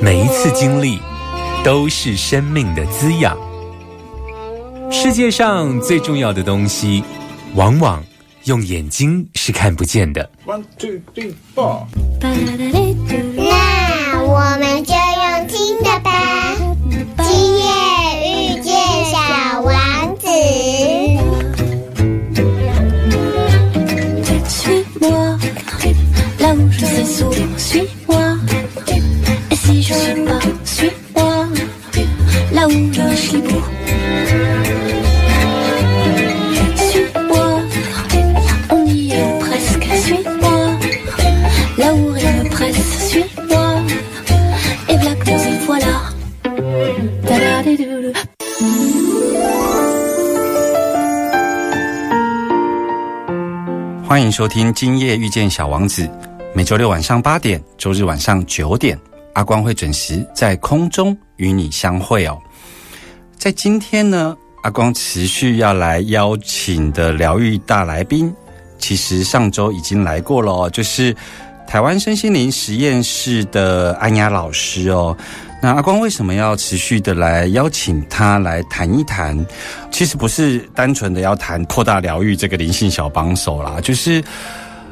每一次经历都是生命的滋养。世界上最重要的东西，往往用眼睛是看不见的。One two three four。那我们就收听《今夜遇见小王子》，每周六晚上八点，周日晚上九点，阿光会准时在空中与你相会哦。在今天呢，阿光持续要来邀请的疗愈大来宾，其实上周已经来过了哦，就是台湾身心灵实验室的安雅老师哦。那阿光为什么要持续的来邀请他来谈一谈？其实不是单纯的要谈扩大疗愈这个灵性小帮手啦，就是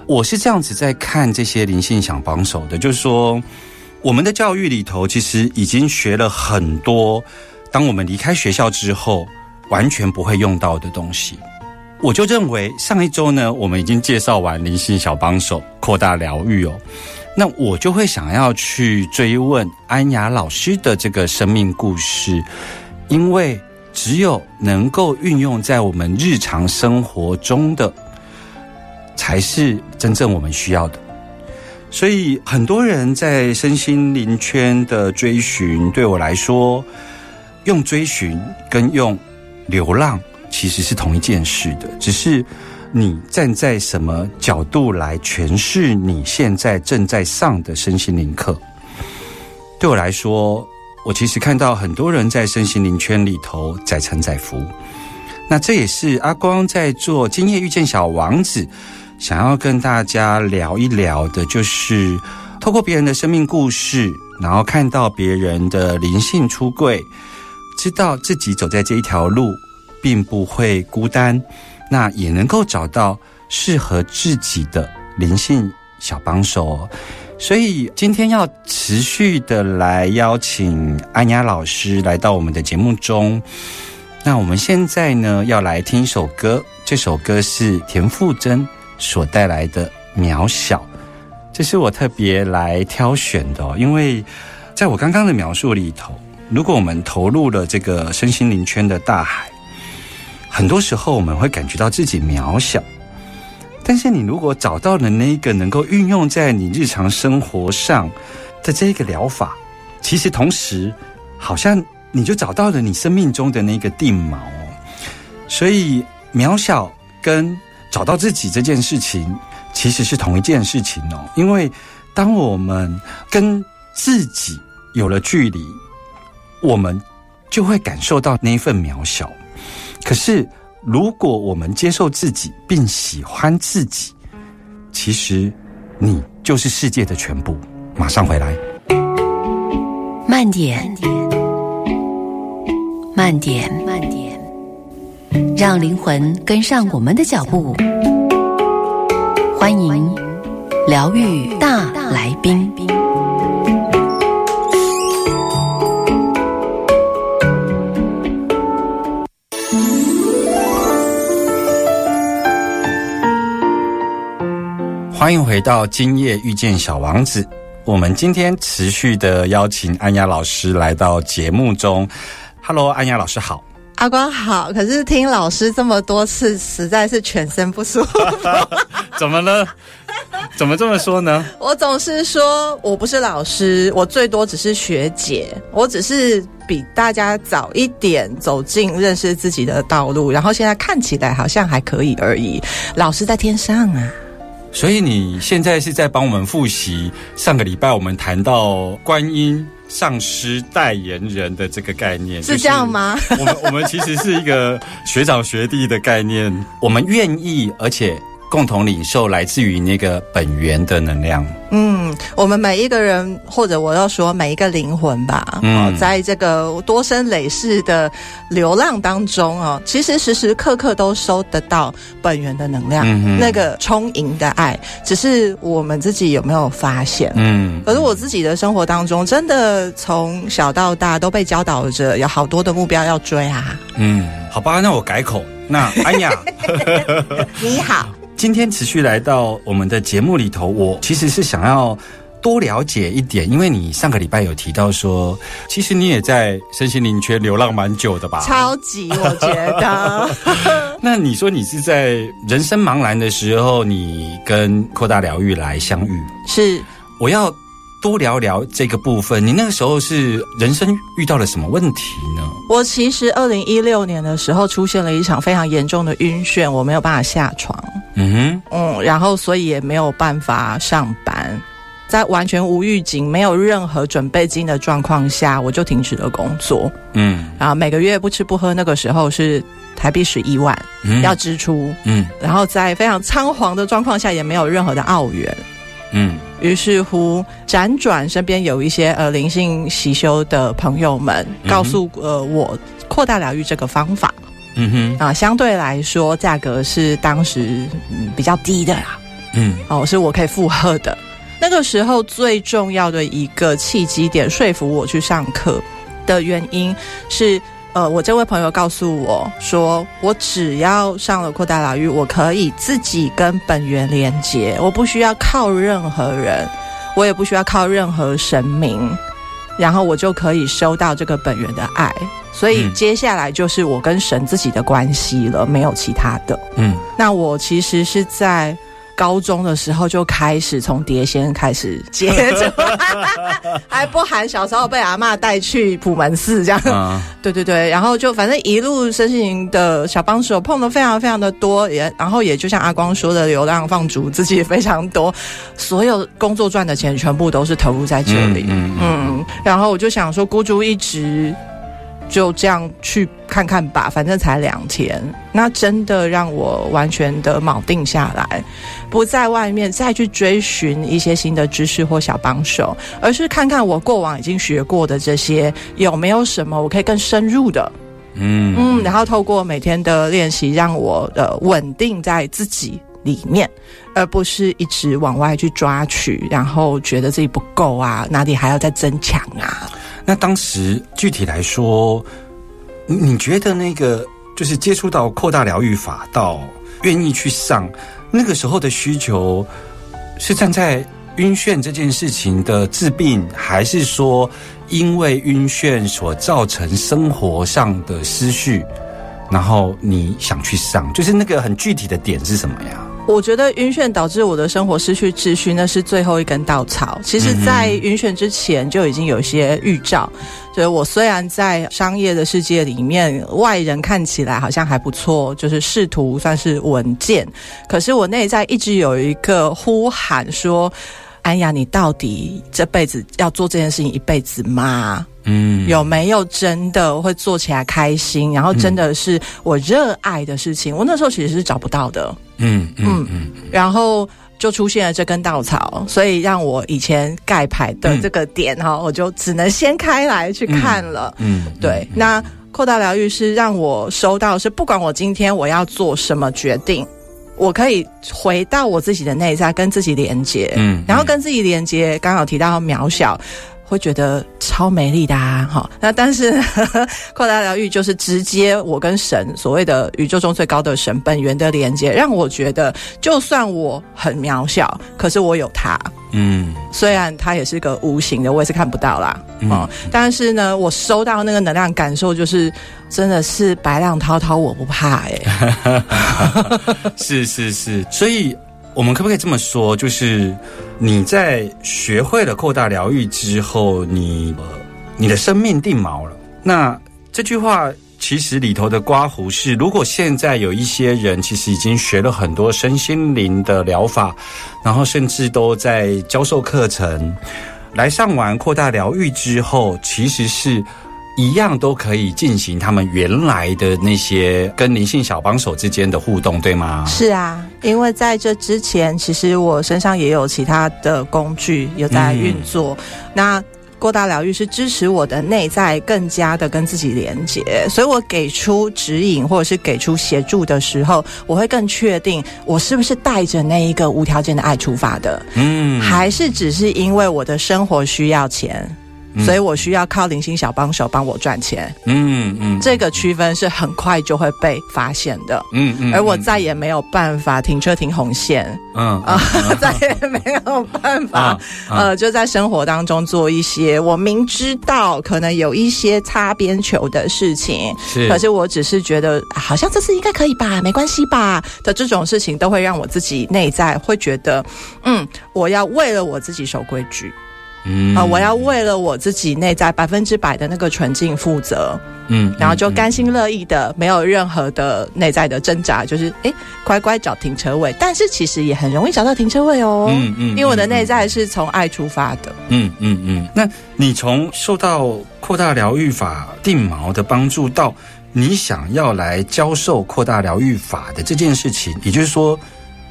我是这样子在看这些灵性小帮手的，就是说我们的教育里头其实已经学了很多，当我们离开学校之后完全不会用到的东西。我就认为上一周呢，我们已经介绍完灵性小帮手扩大疗愈哦。那我就会想要去追问安雅老师的这个生命故事，因为只有能够运用在我们日常生活中的，才是真正我们需要的。所以很多人在身心灵圈的追寻，对我来说，用追寻跟用流浪其实是同一件事的，只是。你站在什么角度来诠释你现在正在上的身心灵课？对我来说，我其实看到很多人在身心灵圈里头载沉载浮。那这也是阿光在做《今夜遇见小王子》，想要跟大家聊一聊的，就是透过别人的生命故事，然后看到别人的灵性出柜，知道自己走在这一条路，并不会孤单。那也能够找到适合自己的灵性小帮手哦，所以今天要持续的来邀请安雅老师来到我们的节目中。那我们现在呢要来听一首歌，这首歌是田馥甄所带来的《渺小》，这是我特别来挑选的哦，因为在我刚刚的描述里头，如果我们投入了这个身心灵圈的大海。很多时候我们会感觉到自己渺小，但是你如果找到了那一个能够运用在你日常生活上的这一个疗法，其实同时好像你就找到了你生命中的那个定锚。所以渺小跟找到自己这件事情其实是同一件事情哦。因为当我们跟自己有了距离，我们就会感受到那一份渺小。可是，如果我们接受自己并喜欢自己，其实你就是世界的全部。马上回来，慢点，慢点，慢点，让灵魂跟上我们的脚步。欢迎疗愈大来宾。欢迎回到今夜遇见小王子。我们今天持续的邀请安雅老师来到节目中。Hello，安雅老师好。阿光好，可是听老师这么多次，实在是全身不舒服。怎么了？怎么这么说呢？我总是说我不是老师，我最多只是学姐，我只是比大家早一点走进认识自己的道路，然后现在看起来好像还可以而已。老师在天上啊。所以你现在是在帮我们复习上个礼拜我们谈到观音上师代言人的这个概念，是这样吗？我们我们其实是一个学长学弟的概念，我们愿意而且。共同领受来自于那个本源的能量。嗯，我们每一个人，或者我要说每一个灵魂吧，嗯，在这个多生累世的流浪当中哦，其实时时刻刻都收得到本源的能量，那个充盈的爱，只是我们自己有没有发现？嗯，可是我自己的生活当中，真的从小到大都被教导着有好多的目标要追啊。嗯，好吧，那我改口，那安雅，你好。今天持续来到我们的节目里头，我其实是想要多了解一点，因为你上个礼拜有提到说，其实你也在身心灵圈流浪蛮久的吧？超级，我觉得。那你说你是在人生茫然的时候，你跟扩大疗愈来相遇？是，我要。多聊聊这个部分。你那个时候是人生遇到了什么问题呢？我其实二零一六年的时候出现了一场非常严重的晕眩，我没有办法下床。嗯哼，嗯，然后所以也没有办法上班，在完全无预警、没有任何准备金的状况下，我就停止了工作。嗯，然后每个月不吃不喝，那个时候是台币十一万要支出。嗯，然后在非常仓皇的状况下，也没有任何的澳元。嗯。于是乎，辗转身边有一些呃灵性习修的朋友们，告诉呃我扩大疗愈这个方法。嗯哼啊，相对来说价格是当时嗯比较低的啦。嗯，哦，是我可以负荷的。那个时候最重要的一个契机点，说服我去上课的原因是。呃，我这位朋友告诉我说，我只要上了扩大牢狱，我可以自己跟本源连接，我不需要靠任何人，我也不需要靠任何神明，然后我就可以收到这个本源的爱。所以接下来就是我跟神自己的关系了，没有其他的。嗯，那我其实是在。高中的时候就开始从碟仙开始接触，还不含小时候被阿妈带去普门寺这样，对对对，然后就反正一路身心的小帮手碰的非常非常的多，也然后也就像阿光说的流浪放逐自己也非常多，所有工作赚的钱全部都是投入在这里，嗯，然后我就想说孤注一掷。就这样去看看吧，反正才两天，那真的让我完全的铆定下来，不在外面再去追寻一些新的知识或小帮手，而是看看我过往已经学过的这些有没有什么我可以更深入的，嗯。嗯，然后透过每天的练习，让我的稳定在自己里面，而不是一直往外去抓取，然后觉得自己不够啊，哪里还要再增强啊。那当时具体来说，你觉得那个就是接触到扩大疗愈法，到愿意去上，那个时候的需求是站在晕眩这件事情的治病，还是说因为晕眩所造成生活上的失序，然后你想去上，就是那个很具体的点是什么呀？我觉得晕眩导致我的生活失去秩序，那是最后一根稻草。其实，在晕眩之前就已经有一些预兆。所以我虽然在商业的世界里面，外人看起来好像还不错，就是仕途算是稳健，可是我内在一直有一个呼喊说：“安雅，你到底这辈子要做这件事情一辈子吗？”嗯，有没有真的会做起来开心？然后真的是我热爱的事情？我那时候其实是找不到的。嗯嗯嗯，然后就出现了这根稻草，所以让我以前盖牌的这个点哈，我就只能掀开来去看了。嗯，对。那扩大疗愈是让我收到，是不管我今天我要做什么决定，我可以回到我自己的内在，跟自己连接。嗯，然后跟自己连接，刚好提到渺小。会觉得超美丽的啊！哈，那但是 扩大疗愈就是直接我跟神所谓的宇宙中最高的神本源的连接，让我觉得就算我很渺小，可是我有他。嗯，虽然他也是个无形的，我也是看不到啦。哦，但是呢，我收到那个能量感受，就是真的是白浪滔滔，我不怕 哎。是是是，所以我们可不可以这么说？就是你在学会了扩大疗愈之后，你你的生命定锚了。那这句话。其实里头的刮胡是，如果现在有一些人其实已经学了很多身心灵的疗法，然后甚至都在教授课程，来上完扩大疗愈之后，其实是一样都可以进行他们原来的那些跟灵性小帮手之间的互动，对吗？是啊，因为在这之前，其实我身上也有其他的工具有在运作，那。过大疗愈是支持我的内在更加的跟自己连接，所以我给出指引或者是给出协助的时候，我会更确定我是不是带着那一个无条件的爱出发的，嗯，还是只是因为我的生活需要钱。所以我需要靠零星小帮手帮我赚钱。嗯嗯，这个区分是很快就会被发现的。嗯嗯，而我再也没有办法停车停红线。嗯啊，再也没有办法呃，就在生活当中做一些我明知道可能有一些擦边球的事情，是，可是我只是觉得好像这次应该可以吧，没关系吧的这种事情，都会让我自己内在会觉得，嗯，我要为了我自己守规矩。啊！我要为了我自己内在百分之百的那个纯净负责，嗯，然后就甘心乐意的，没有任何的内在的挣扎，就是哎，乖乖找停车位。但是其实也很容易找到停车位哦，嗯嗯，因为我的内在是从爱出发的，嗯嗯嗯。那你从受到扩大疗愈法定锚的帮助，到你想要来教授扩大疗愈法的这件事情，也就是说，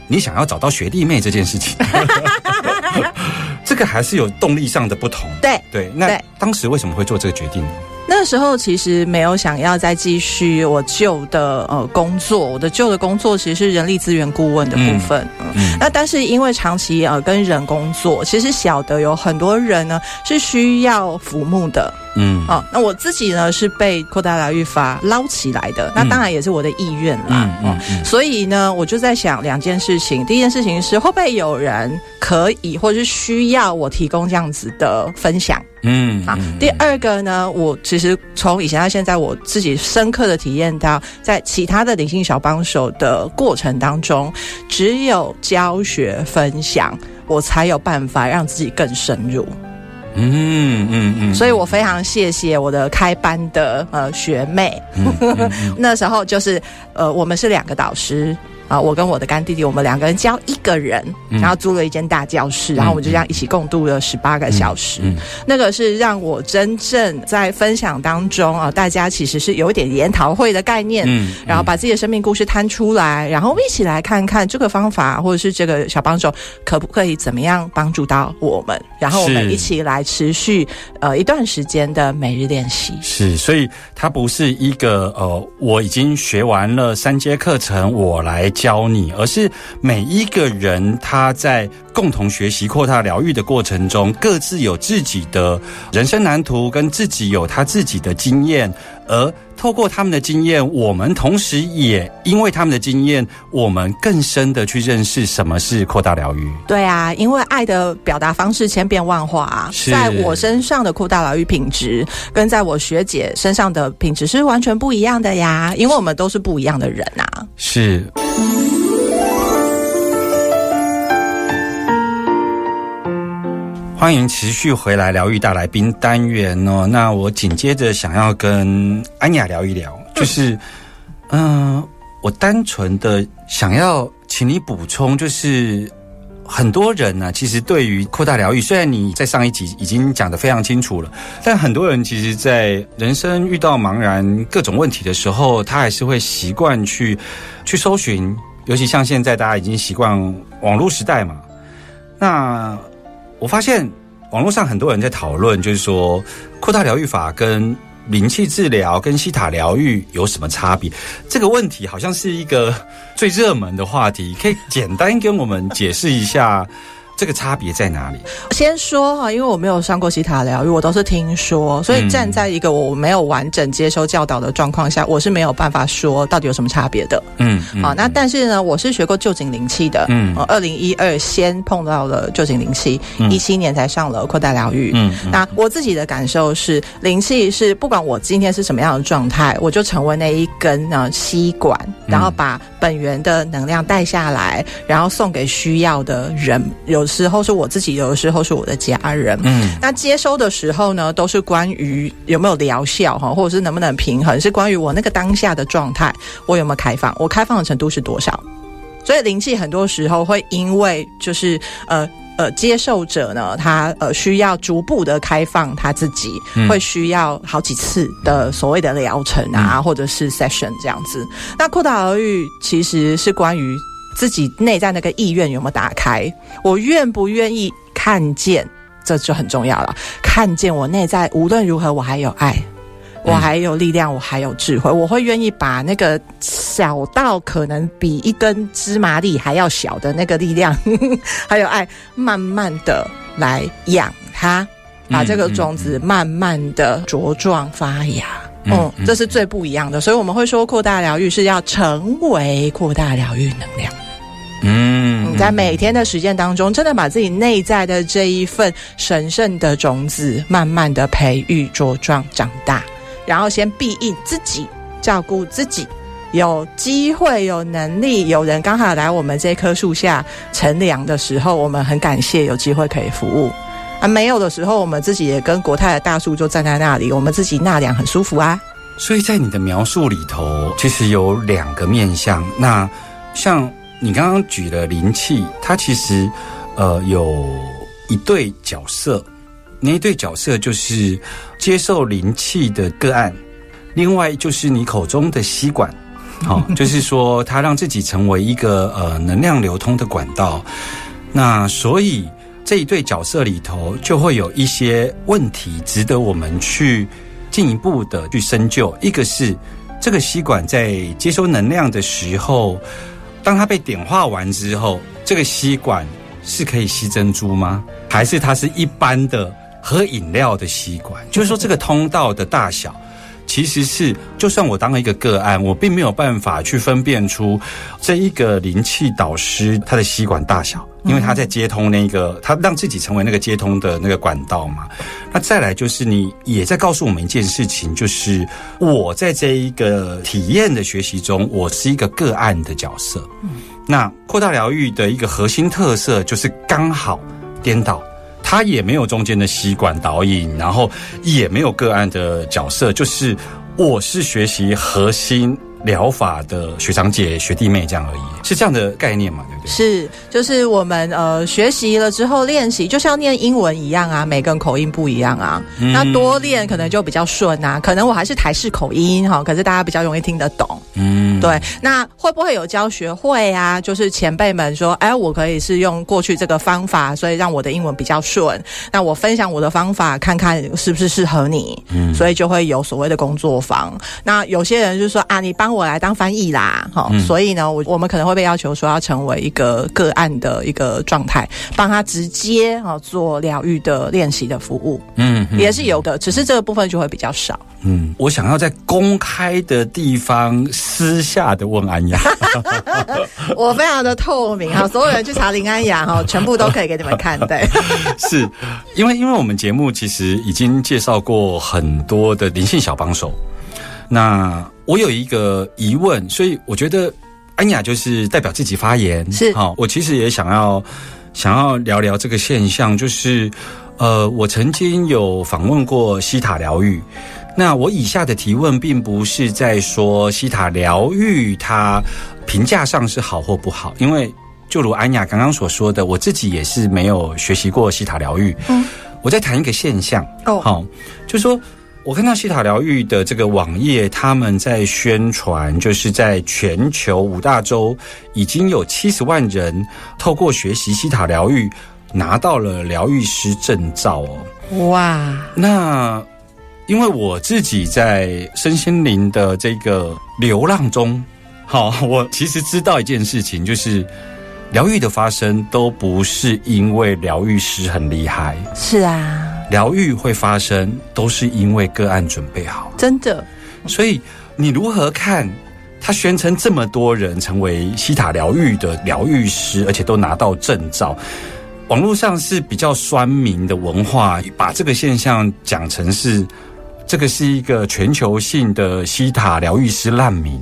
你想要找到学弟妹这件事情。这个还是有动力上的不同。对对，那当时为什么会做这个决定呢？那时候其实没有想要再继续我旧的呃工作，我的旧的工作其实是人力资源顾问的部分。嗯，那但是因为长期呃跟人工作，其实晓得有很多人呢是需要服务的。嗯，哦，那我自己呢是被扩大疗愈法捞起来的，那当然也是我的意愿啦。嗯嗯，所以呢，我就在想两件事情，第一件事情是会不会有人可以或者是需要我提供这样子的分享？嗯，好。第二个呢，我其实从以前到现在，我自己深刻的体验到，在其他的灵性小帮手的过程当中，只有教学分享，我才有办法让自己更深入。嗯嗯嗯，所以我非常谢谢我的开班的呃学妹，那时候就是呃我们是两个导师。啊，我跟我的干弟弟，我们两个人教一个人，然后租了一间大教室，然后我们就这样一起共度了十八个小时。那个是让我真正在分享当中啊，大家其实是有一点研讨会的概念，然后把自己的生命故事摊出来，然后一起来看看这个方法或者是这个小帮手可不可以怎么样帮助到我们，然后我们一起来持续呃一段时间的每日练习。是，所以它不是一个呃，我已经学完了三阶课程，我来。教你，而是每一个人他在共同学习扩大疗愈的过程中，各自有自己的人生蓝图，跟自己有他自己的经验，而透过他们的经验，我们同时也因为他们的经验，我们更深的去认识什么是扩大疗愈。对啊，因为爱的表达方式千变万化，在我身上的扩大疗愈品质，跟在我学姐身上的品质是完全不一样的呀，因为我们都是不一样的人啊。是。欢迎持续回来疗愈大来宾单元哦。那我紧接着想要跟安雅聊一聊，就是，嗯，我单纯的想要请你补充，就是很多人呢，其实对于扩大疗愈，虽然你在上一集已经讲的非常清楚了，但很多人其实，在人生遇到茫然各种问题的时候，他还是会习惯去去搜寻，尤其像现在大家已经习惯网络时代嘛，那。我发现网络上很多人在讨论，就是说扩大疗愈法跟灵气治疗跟西塔疗愈有什么差别？这个问题好像是一个最热门的话题，可以简单跟我们解释一下，这个差别在哪里？先说哈，因为我没有上过西塔疗愈，我都是听说，所以站在一个我没有完整接受教导的状况下，我是没有办法说到底有什么差别的。嗯，好，那但是呢，我是学过旧景灵气的。嗯，二零一二先碰到了旧景灵气，一七年才上了扩大疗愈。嗯，那我自己的感受是，灵气是不管我今天是什么样的状态，我就成为那一根呢吸管，然后把本源的能量带下来，然后送给需要的人。有。有时候是我自己，有的时候是我的家人。嗯，那接收的时候呢，都是关于有没有疗效哈，或者是能不能平衡，是关于我那个当下的状态，我有没有开放，我开放的程度是多少。所以灵气很多时候会因为就是呃呃接受者呢，他呃需要逐步的开放他自己，会需要好几次的所谓的疗程啊，或者是 session 这样子。那扩大疗愈其实是关于。自己内在那个意愿有没有打开？我愿不愿意看见？这就很重要了。看见我内在无论如何，我还有爱，我还有力量，我还有智慧。我会愿意把那个小到可能比一根芝麻粒还要小的那个力量，还有爱，慢慢的来养它，把这个种子慢慢的茁壮发芽。嗯，这是最不一样的。所以我们会说，扩大疗愈是要成为扩大疗愈能量。嗯，你在每天的实践当中，真的把自己内在的这一份神圣的种子，慢慢的培育、茁壮、长大，然后先庇应自己，照顾自己。有机会、有能力、有人刚好来我们这棵树下乘凉的时候，我们很感谢有机会可以服务。啊，没有的时候，我们自己也跟国泰的大树就站在那里，我们自己纳凉很舒服啊。所以在你的描述里头，其实有两个面向。那像。你刚刚举了灵气，它其实呃有一对角色，那一对角色就是接受灵气的个案，另外就是你口中的吸管，好，就是说它让自己成为一个呃能量流通的管道。那所以这一对角色里头就会有一些问题值得我们去进一步的去深究。一个是这个吸管在接收能量的时候。当它被点化完之后，这个吸管是可以吸珍珠吗？还是它是一般的喝饮料的吸管？就是说，这个通道的大小。其实是，就算我当了一个个案，我并没有办法去分辨出这一个灵气导师他的吸管大小，因为他在接通那个，他让自己成为那个接通的那个管道嘛。那再来就是，你也在告诉我们一件事情，就是我在这一个体验的学习中，我是一个个案的角色。那扩大疗愈的一个核心特色就是刚好颠倒。他也没有中间的吸管导引，然后也没有个案的角色，就是我是学习核心。疗法的学长姐、学弟妹这样而已，是这样的概念嘛？对不对？是，就是我们呃学习了之后练习，就像念英文一样啊，每个人口音不一样啊。那多练可能就比较顺啊。可能我还是台式口音哈，可是大家比较容易听得懂。嗯，对。那会不会有教学会啊？就是前辈们说，哎，我可以是用过去这个方法，所以让我的英文比较顺。那我分享我的方法，看看是不是适合你。嗯，所以就会有所谓的工作坊。那有些人就说啊，你帮。我来当翻译啦，哈，所以呢，我我们可能会被要求说要成为一个个案的一个状态，帮他直接啊做疗愈的练习的服务，嗯，也是有的，只是这个部分就会比较少。嗯，我想要在公开的地方私下的问安雅，我非常的透明哈，所有人去查林安雅哈，全部都可以给你们看，对，是。因为因为我们节目其实已经介绍过很多的灵性小帮手。那我有一个疑问，所以我觉得安雅就是代表自己发言是好。我其实也想要想要聊聊这个现象，就是呃，我曾经有访问过西塔疗愈。那我以下的提问并不是在说西塔疗愈它评价上是好或不好，因为就如安雅刚刚所说的，我自己也是没有学习过西塔疗愈。嗯，我在谈一个现象哦，好，就说。我看到西塔疗愈的这个网页，他们在宣传，就是在全球五大洲已经有七十万人透过学习西塔疗愈拿到了疗愈师证照哦。哇！那因为我自己在身心灵的这个流浪中，好，我其实知道一件事情，就是疗愈的发生都不是因为疗愈师很厉害，是啊，疗愈会发生都是因为个案准备好。真的。所以你如何看他宣称这么多人成为西塔疗愈的疗愈师，而且都拿到证照？网络上是比较酸民的文化，把这个现象讲成是这个是一个全球性的西塔疗愈师难民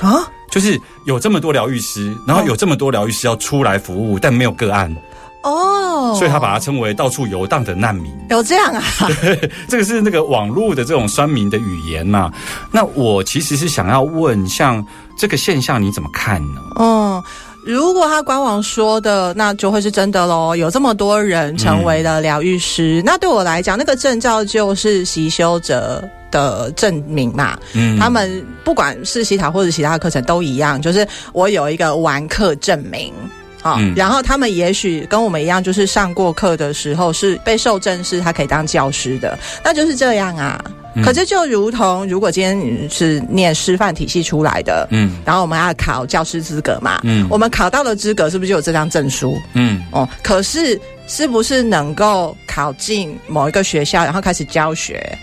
啊。就是有这么多疗愈师，然后有这么多疗愈师要出来服务，但没有个案哦，所以他把它称为到处游荡的难民。有这样啊？这个是那个网络的这种酸民的语言呐。那我其实是想要问，像这个现象你怎么看呢？嗯。如果他官网说的，那就会是真的喽。有这么多人成为了疗愈师，那对我来讲，那个证照就是习修者的证明嘛。嗯，他们不管是西塔或者其他课程都一样，就是我有一个完课证明。好，然后他们也许跟我们一样，就是上过课的时候是被受证是他可以当教师的，那就是这样啊。可是就如同如果今天是念师范体系出来的，嗯，然后我们要考教师资格嘛，嗯，我们考到了资格，是不是就有这张证书？嗯，哦，可是是不是能够考进某一个学校，然后开始教学？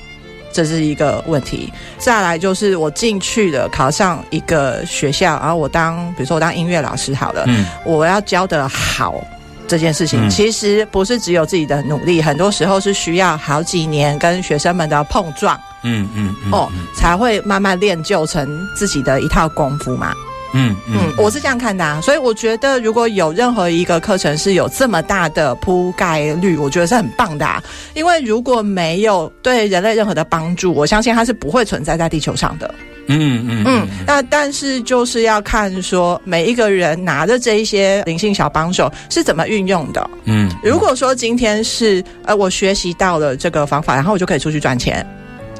这是一个问题。再来就是我进去了，考上一个学校，然后我当，比如说我当音乐老师好了，嗯，我要教的好这件事情，其实不是只有自己的努力，很多时候是需要好几年跟学生们的碰撞，嗯嗯哦，才会慢慢练就成自己的一套功夫嘛。嗯嗯，我是这样看的啊，所以我觉得如果有任何一个课程是有这么大的铺盖率，我觉得是很棒的。因为如果没有对人类任何的帮助，我相信它是不会存在在地球上的。嗯嗯嗯。那但是就是要看说每一个人拿着这一些灵性小帮手是怎么运用的。嗯，如果说今天是呃我学习到了这个方法，然后我就可以出去赚钱。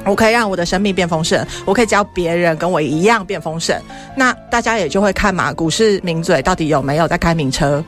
我可以让我的生命变丰盛，我可以教别人跟我一样变丰盛，那大家也就会看嘛，股市名嘴到底有没有在开名车？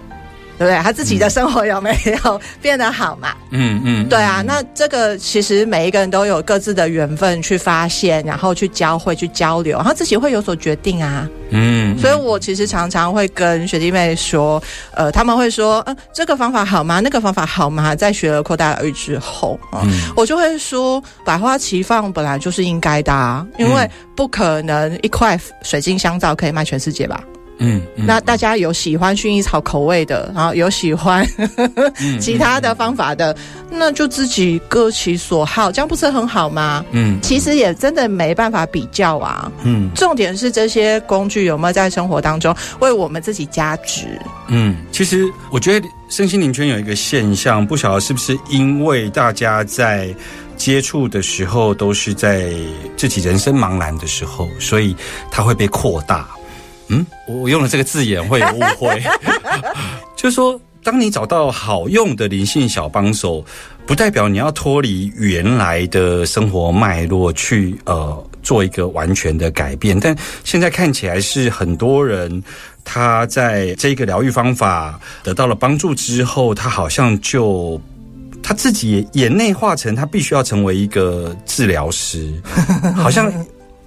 对不对？他自己的生活有没有变得好嘛？嗯嗯，对啊。那这个其实每一个人都有各自的缘分去发现，然后去交汇、去交流，然后自己会有所决定啊。嗯，所以我其实常常会跟学弟妹说，呃，他们会说，嗯，这个方法好吗？那个方法好吗？在学了扩大疗愈之后嗯，我就会说，百花齐放本来就是应该的，啊，因为不可能一块水晶香皂可以卖全世界吧。嗯，那大家有喜欢薰衣草口味的，然后有喜欢 其他的方法的，那就自己各其所好，这样不是很好吗？嗯，其实也真的没办法比较啊。嗯，重点是这些工具有没有在生活当中为我们自己加值？嗯，其实我觉得身心灵圈有一个现象，不晓得是不是因为大家在接触的时候都是在自己人生茫然的时候，所以它会被扩大。嗯，我用了这个字眼会有 误会，就是说，当你找到好用的灵性小帮手，不代表你要脱离原来的生活脉络去呃做一个完全的改变。但现在看起来是很多人他在这个疗愈方法得到了帮助之后，他好像就他自己也内化成他必须要成为一个治疗师，好像。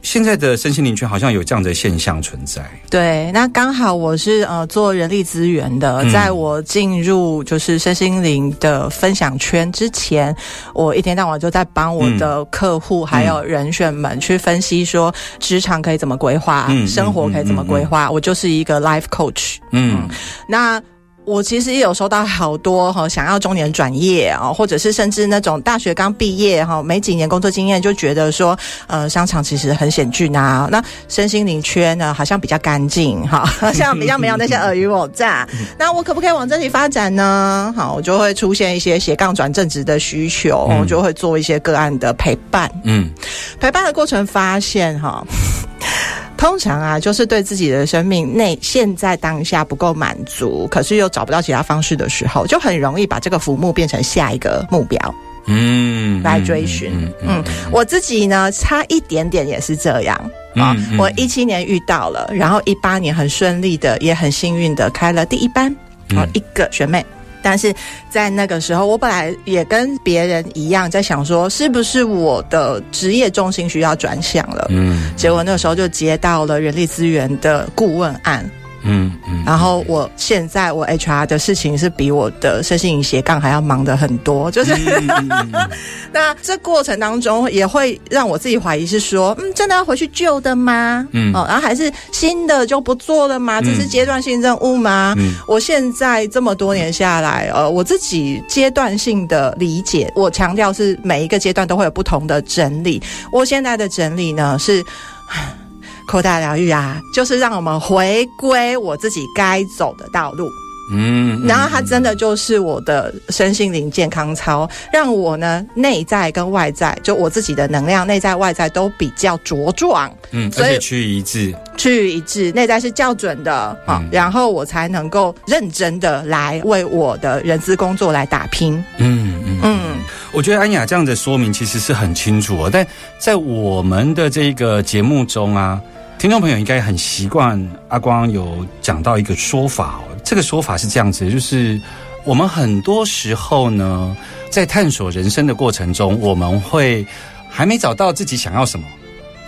现在的身心灵圈好像有这样的现象存在。对，那刚好我是呃做人力资源的，在我进入就是身心灵的分享圈之前，我一天到晚就在帮我的客户还有人选们去分析说职场可以怎么规划，生活可以怎么规划。我就是一个 life coach。嗯，那。我其实也有收到好多哈，想要中年转业啊，或者是甚至那种大学刚毕业哈，没几年工作经验，就觉得说，呃，商场其实很险峻啊。那身心灵圈呢，好像比较干净哈，像比较没有那些尔虞我诈。那我可不可以往这里发展呢？好，我就会出现一些斜杠转正职的需求，我就会做一些个案的陪伴。嗯，陪伴的过程发现哈。通常啊，就是对自己的生命内现在当下不够满足，可是又找不到其他方式的时候，就很容易把这个浮木变成下一个目标，嗯，来追寻。嗯，我自己呢，差一点点也是这样啊。我一七年遇到了，然后一八年很顺利的，也很幸运的开了第一班，啊，一个学妹。但是在那个时候，我本来也跟别人一样，在想说，是不是我的职业重心需要转向了？嗯，结果那个时候就接到了人力资源的顾问案，嗯嗯。然后我现在我 HR 的事情是比我的身心灵斜杠还要忙的很多，就是 那这过程当中也会让我自己怀疑，是说，嗯，真的要回去旧的吗？嗯，哦，然后还是新的就不做了吗？这是阶段性任务吗？嗯，我现在这么多年下来，呃，我自己阶段性的理解，我强调是每一个阶段都会有不同的整理。我现在的整理呢是。扩大疗愈啊，就是让我们回归我自己该走的道路。嗯，然后它真的就是我的身心灵健康操，让我呢内在跟外在，就我自己的能量内在外在都比较茁壮。嗯，而且趋于一致，趋于一致，内在是校准的啊，然后我才能够认真的来为我的人资工作来打拼。嗯嗯嗯，我觉得安雅这样的说明其实是很清楚哦，但在我们的这个节目中啊。听众朋友应该很习惯阿光有讲到一个说法哦，这个说法是这样子，就是我们很多时候呢，在探索人生的过程中，我们会还没找到自己想要什么，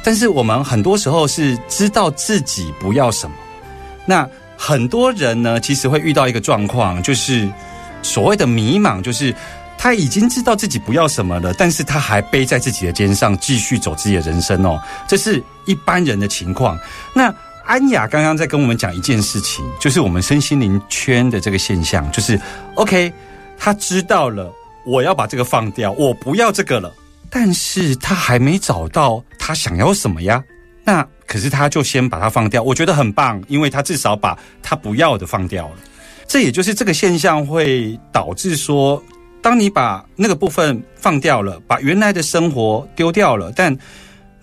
但是我们很多时候是知道自己不要什么。那很多人呢，其实会遇到一个状况，就是所谓的迷茫，就是。他已经知道自己不要什么了，但是他还背在自己的肩上继续走自己的人生哦，这是一般人的情况。那安雅刚刚在跟我们讲一件事情，就是我们身心灵圈的这个现象，就是 OK，他知道了我要把这个放掉，我不要这个了，但是他还没找到他想要什么呀？那可是他就先把它放掉，我觉得很棒，因为他至少把他不要的放掉了。这也就是这个现象会导致说。当你把那个部分放掉了，把原来的生活丢掉了，但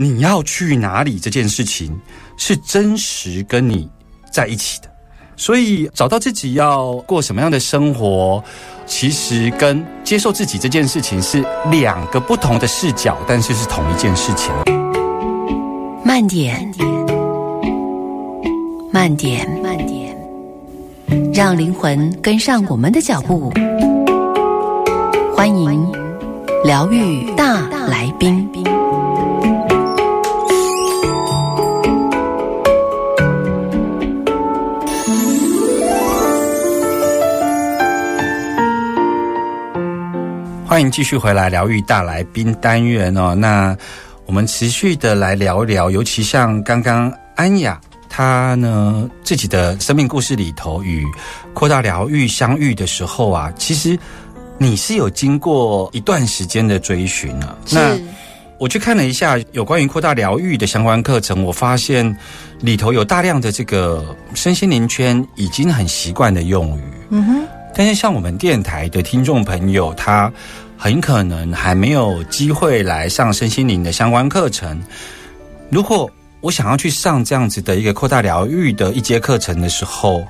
你要去哪里这件事情是真实跟你在一起的，所以找到自己要过什么样的生活，其实跟接受自己这件事情是两个不同的视角，但是是同一件事情。慢点，慢点，慢点，让灵魂跟上我们的脚步。欢迎疗愈大来宾，欢迎继续回来疗愈大来宾单元哦。那我们持续的来聊一聊，尤其像刚刚安雅她呢自己的生命故事里头与扩大疗愈相遇的时候啊，其实。你是有经过一段时间的追寻啊？那我去看了一下有关于扩大疗愈的相关课程，我发现里头有大量的这个身心灵圈已经很习惯的用语。嗯哼。但是像我们电台的听众朋友，他很可能还没有机会来上身心灵的相关课程。如果我想要去上这样子的一个扩大疗愈的一节课程的时候，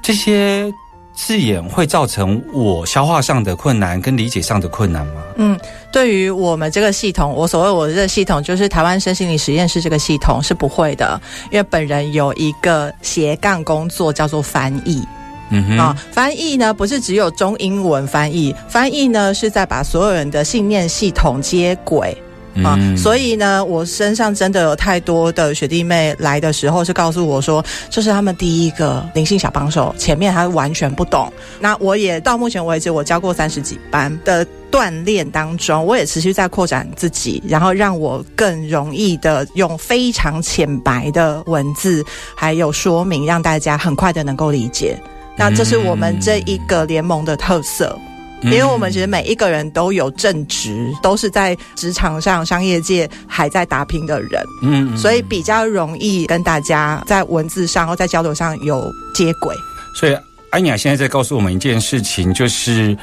这些。字眼会造成我消化上的困难跟理解上的困难吗？嗯，对于我们这个系统，我所谓我的这个系统就是台湾身心灵实验室这个系统是不会的，因为本人有一个斜杠工作叫做翻译。嗯哼，啊，翻译呢不是只有中英文翻译，翻译呢是在把所有人的信念系统接轨。啊，所以呢，我身上真的有太多的学弟妹来的时候是告诉我说，这是他们第一个灵性小帮手，前面他完全不懂。那我也到目前为止，我教过三十几班的锻炼当中，我也持续在扩展自己，然后让我更容易的用非常浅白的文字还有说明，让大家很快的能够理解。那这是我们这一个联盟的特色。因为我们其实每一个人都有正职，都是在职场上、商业界还在打拼的人，嗯，所以比较容易跟大家在文字上或在交流上有接轨。所以安雅现在在告诉我们一件事情，就是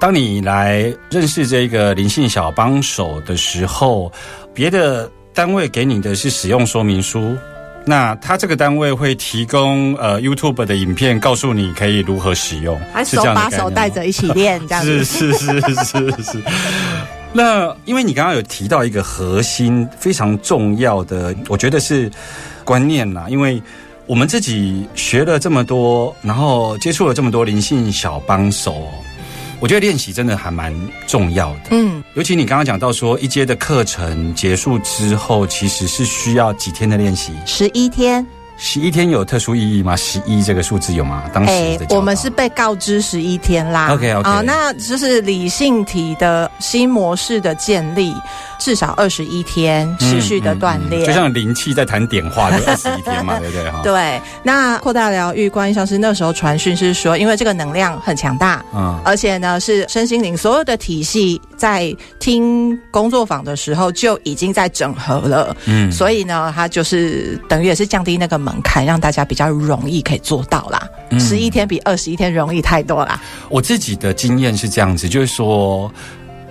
当你来认识这个灵性小帮手的时候，别的单位给你的是使用说明书。那他这个单位会提供呃 YouTube 的影片，告诉你可以如何使用，还手把手带着一起练，这样子 是是是是是。那因为你刚刚有提到一个核心非常重要的，我觉得是观念啦，因为我们自己学了这么多，然后接触了这么多灵性小帮手。我觉得练习真的还蛮重要的，嗯，尤其你刚刚讲到说一阶的课程结束之后，其实是需要几天的练习，十一天，十一天有特殊意义吗？十一这个数字有吗？当时的我们是被告知十一天啦。OK OK 啊，那就是理性体的新模式的建立，至少二十一天持续的锻炼，就像灵气在谈点化，就 二十一天嘛，对不对？哈。对，那扩大疗愈关于像是那时候传讯是说，因为这个能量很强大，嗯，而且呢是身心灵所有的体系在听工作坊的时候就已经在整合了，嗯，所以呢，它就是等于也是降低那个。门槛让大家比较容易可以做到啦，十一天比二十一天容易太多啦。我自己的经验是这样子，就是说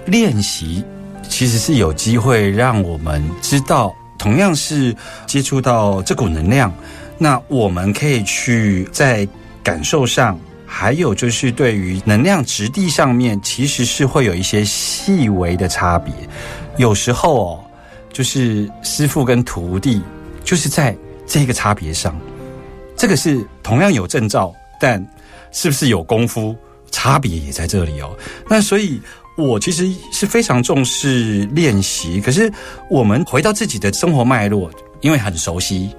练习其实是有机会让我们知道，同样是接触到这股能量，那我们可以去在感受上，还有就是对于能量质地上面，其实是会有一些细微的差别。有时候哦，就是师傅跟徒弟就是在。这个差别上，这个是同样有证照，但是不是有功夫，差别也在这里哦。那所以，我其实是非常重视练习。可是，我们回到自己的生活脉络，因为很熟悉，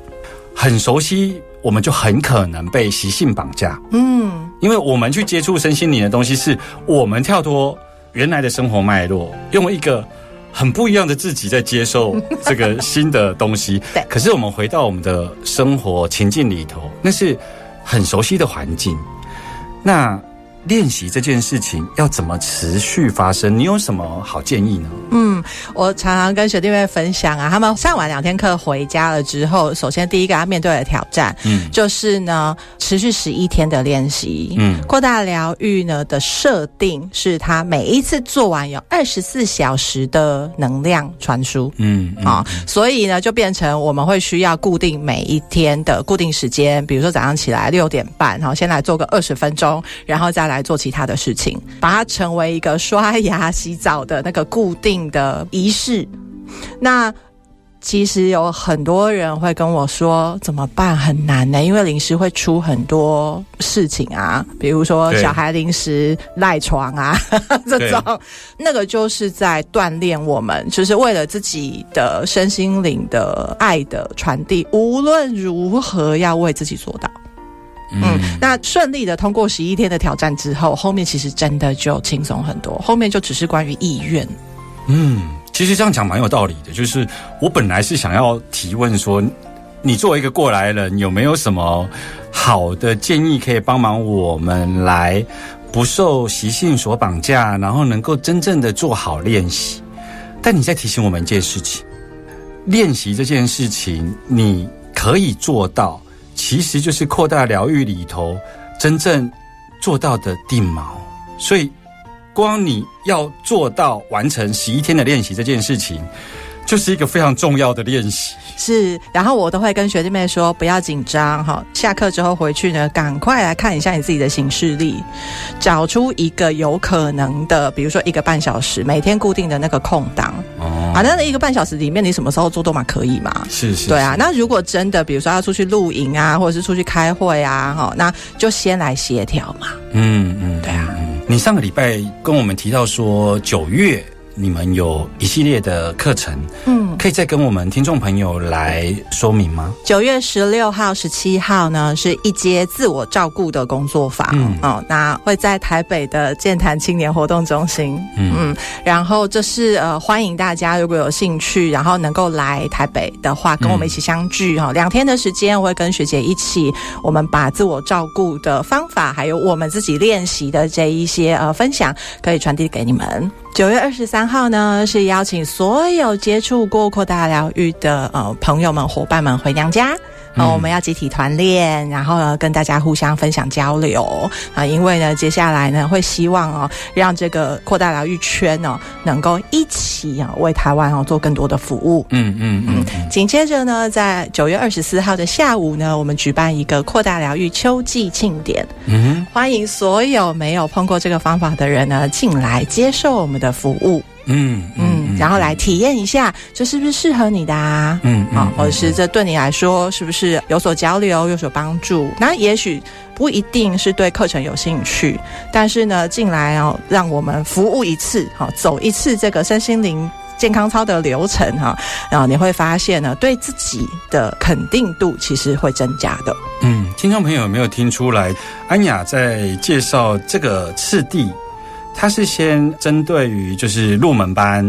很熟悉，我们就很可能被习性绑架。嗯，因为我们去接触身心灵的东西，是我们跳脱原来的生活脉络，用一个。很不一样的自己在接受 这个新的东西，对。可是我们回到我们的生活情境里头，那是很熟悉的环境，那。练习这件事情要怎么持续发生？你有什么好建议呢？嗯，我常常跟学弟妹分享啊，他们上完两天课回家了之后，首先第一个要面对的挑战，嗯，就是呢，持续十一天的练习，嗯，扩大疗愈呢的设定是他每一次做完有二十四小时的能量传输，嗯，啊，所以呢就变成我们会需要固定每一天的固定时间，比如说早上起来六点半，然后先来做个二十分钟，然后再来。来做其他的事情，把它成为一个刷牙、洗澡的那个固定的仪式。那其实有很多人会跟我说怎么办？很难呢，因为临时会出很多事情啊，比如说小孩临时赖床啊，这种那个就是在锻炼我们，就是为了自己的身心灵的爱的传递，无论如何要为自己做到。嗯，那顺利的通过十一天的挑战之后，后面其实真的就轻松很多。后面就只是关于意愿。嗯，其实这样讲蛮有道理的。就是我本来是想要提问说，你作为一个过来人，有没有什么好的建议可以帮忙我们来不受习性所绑架，然后能够真正的做好练习？但你在提醒我们一件事情：练习这件事情，你可以做到。其实就是扩大疗愈里头真正做到的定锚，所以光你要做到完成十一天的练习这件事情。就是一个非常重要的练习，是。然后我都会跟学弟妹说，不要紧张哈。下课之后回去呢，赶快来看一下你自己的行事历，找出一个有可能的，比如说一个半小时，每天固定的那个空档。哦。啊，那一个半小时里面，你什么时候做都嘛可以嘛？是是。对啊，那如果真的，比如说要出去露营啊，或者是出去开会啊，哈，那就先来协调嘛。嗯嗯，对啊。你上个礼拜跟我们提到说九月。你们有一系列的课程，嗯，可以再跟我们听众朋友来说明吗？九月十六号、十七号呢，是一节自我照顾的工作坊，嗯，哦，那会在台北的健谈青年活动中心，嗯，然后这是呃欢迎大家如果有兴趣，然后能够来台北的话，跟我们一起相聚。哈，两天的时间，我会跟学姐一起，我们把自我照顾的方法，还有我们自己练习的这一些呃分享，可以传递给你们。九月二十三号呢，是邀请所有接触过扩大疗愈的呃朋友们、伙伴们回娘家。啊，我们要集体团练，然后呢，跟大家互相分享交流啊。因为呢，接下来呢，会希望哦，让这个扩大疗愈圈哦，能够一起啊，为台湾哦做更多的服务。嗯嗯嗯。紧接着呢，在九月二十四号的下午呢，我们举办一个扩大疗愈秋季庆典。嗯，欢迎所有没有碰过这个方法的人呢，进来接受我们的服务。嗯嗯，然后来体验一下，这是不是适合你的啊？嗯啊，或者是这对你来说是不是有所交流、有所帮助？那也许不一定是对课程有兴趣，但是呢，进来哦，让我们服务一次，好走一次这个身心灵健康操的流程哈，然后你会发现呢，对自己的肯定度其实会增加的。嗯，听众朋友有没有听出来？安雅在介绍这个次第，她是先针对于就是入门班，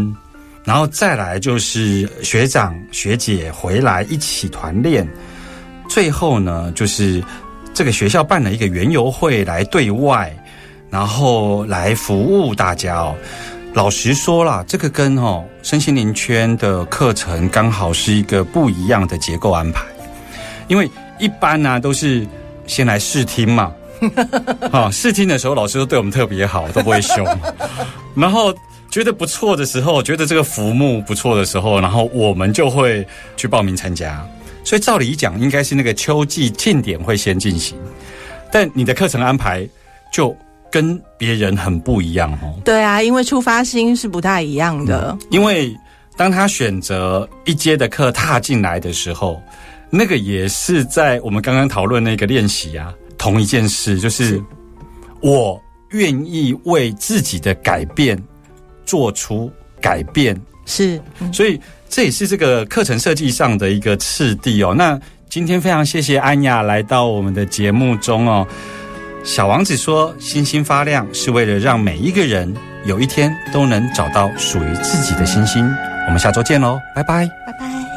然后再来就是学长学姐回来一起团练，最后呢就是这个学校办了一个园游会来对外，然后来服务大家哦。老实说啦，这个跟哦身心灵圈的课程刚好是一个不一样的结构安排，因为一般呢都是先来试听嘛，啊试听的时候老师都对我们特别好，都不会凶，然后觉得不错的时候，觉得这个服务不错的时候，然后我们就会去报名参加。所以照理讲，应该是那个秋季庆典会先进行，但你的课程安排就。跟别人很不一样哦。对啊，因为出发心是不太一样的。因为当他选择一阶的课踏进来的时候，那个也是在我们刚刚讨论那个练习啊，同一件事，就是我愿意为自己的改变做出改变。是，所以这也是这个课程设计上的一个次第哦。那今天非常谢谢安雅来到我们的节目中哦。小王子说：“星星发亮是为了让每一个人有一天都能找到属于自己的星星。”我们下周见喽，拜拜，拜拜。